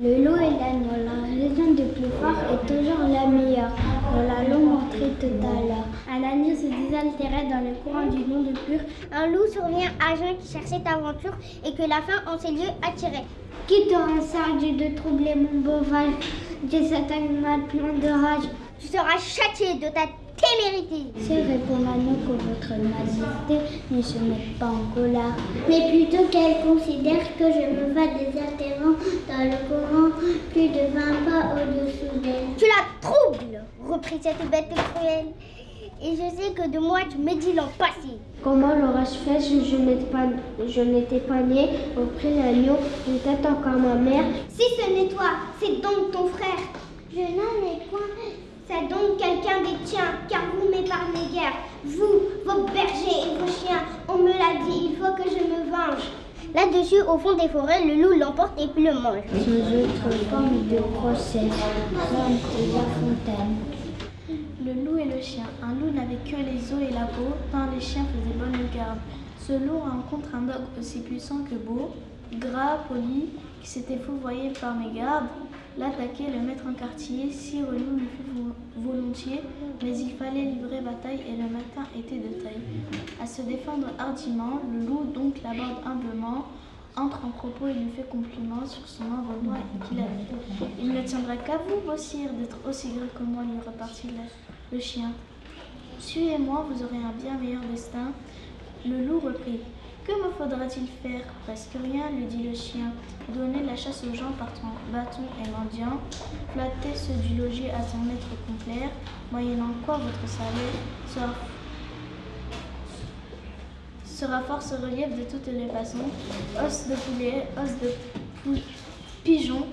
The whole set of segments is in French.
Le loup et l'agneau, la raison du plus fort est toujours la meilleure. Nous l'allons montrer tout à l'heure. Un agneau se désaltérait dans le courant du nom de pur. Un loup survient à Jean qui cherchait aventure et que la faim en ces lieux attirait. Quitte en sardu de troubler mon bovage, Dieu cet animal plein de rage. Tu seras châtié de ta c'est répond l'agneau que votre majesté ne se mette pas en colère, mais plutôt qu'elle considère que je me vais désaltérant dans le courant plus de 20 pas au-dessous d'elle. Tu la troubles, reprit cette bête cruelle. Et je sais que de moi tu médis l'an passé. Comment l'aurais-je fait si je n'étais pas, je n'étais pas né auprès l'agneau Peut-être encore ma mère? Si ce n'est toi, c'est donc ton frère. Je n'en ai point. C'est donc quelqu'un des tiens, car vous m'épargnez guère. Vous, vos bergers et vos chiens, on me l'a dit, il faut que je me venge. Là-dessus, au fond des forêts, le loup l'emporte et puis le mange. Sous autre forme de procès, la fontaine. Le loup et le chien. Un loup n'avait que les os et la peau, tant les chiens faisaient bonne garde. Ce loup rencontre un dogue aussi puissant que beau, gras, poli, qui s'était fourvoyé par mes gardes. L'attaquer, le mettre en quartier, si relou lui fut volontiers, mais il fallait livrer bataille et le matin était de taille. À se défendre hardiment, le loup donc l'aborde humblement, entre en propos et lui fait compliment sur son envoi qu'il a dit. Il ne tiendra qu'à vous, vos d'être aussi gris que moi, lui repartit le, le chien. Suivez-moi, vous aurez un bien meilleur destin. Le loup reprit. Que me faudra-t-il faire? Presque rien, lui dit le chien. Donner la chasse aux gens par ton bâton et mendiant, flatter ceux du logis à son maître complaire, moyennant quoi votre salaire sera, sera fort ce relief de toutes les façons, os de poulet, os de pigeon,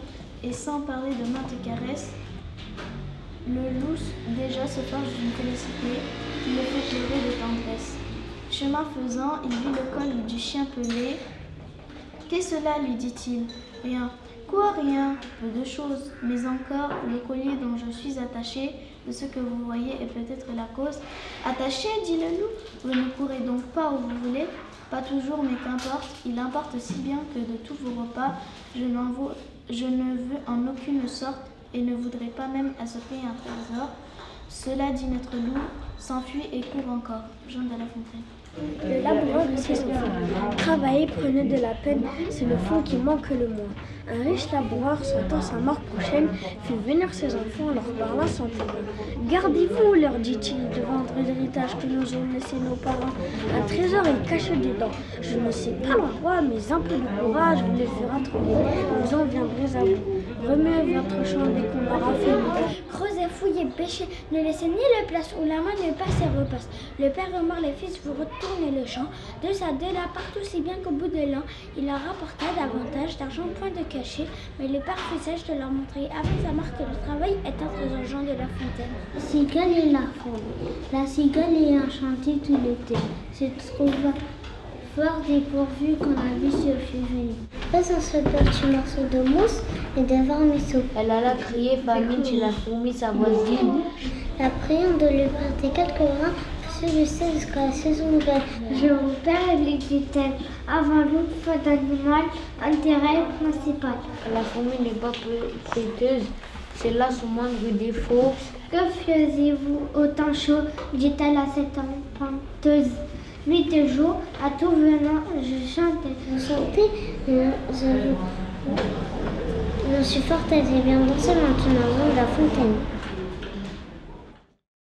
et sans parler de maintes caresses, le loup déjà se forge d'une félicité qui le fait pleurer de tendresse. Chemin faisant, il vit le col du chien pelé. Qu'est-ce cela lui dit-il? Rien. Quoi, rien? Peu de choses. Mais encore, le collier dont je suis attaché, de ce que vous voyez est peut-être la cause. Attaché, dit le loup. Vous ne courez donc pas où vous voulez Pas toujours, mais qu'importe. Il importe si bien que de tous vos repas, je, ne veux en aucune sorte et ne voudrais pas même associer un trésor. Cela dit notre loup, s'enfuit et court encore. Jean de la Fontaine. Le laboureur et ses enfants. Travailler prenait de la peine, c'est le fond qui manque le moins. Un riche laboureur, sentant sa mort prochaine, fit venir ses enfants en leur parlant sans peine. Gardez-vous, leur dit-il, de vendre l'héritage que nous ont laissé nos parents. Un trésor est caché dedans. Je ne sais pas l'endroit, mais un peu de courage vous les fera trouver. Vous en viendrez à vous. Remuez votre champ dès qu'on aura fini. Creusez, fouillez, pêchez, ne laissez ni le place où la main ne passe et repasse. Le père mort, les fils, vous retournez le champ. De ça, de là, partout, si bien qu'au bout de l'an, il leur rapporta davantage d'argent, point de caché. Mais le père fut sage de leur montrer avec sa marque que le travail est un trésor Jean de la Fontaine. Cigale et la faune. La cigale est enchantée tout l'été. Se trouva fort dépourvu quand la vie se fut venue. Ce petit morceau de mousse et de vermisseau. Elle alla crier famine chez la fourmi, sa voisine. La priant de lui prêter quelques grains, celui-ci jusqu'à la saison nouvelle. Je vous perds, lui dit-elle, avant l'autre fois d'animal, intérêt principal. La fourmi n'est pas péteuse, c'est là son moindre défaut. Que faisiez-vous au temps chaud? dit-elle à cette empanteuse. Nuit et jour, à tout venant, je chantais. Vous sentez euh, je, je suis fort aisée. Viens danser maintenant dans la fontaine.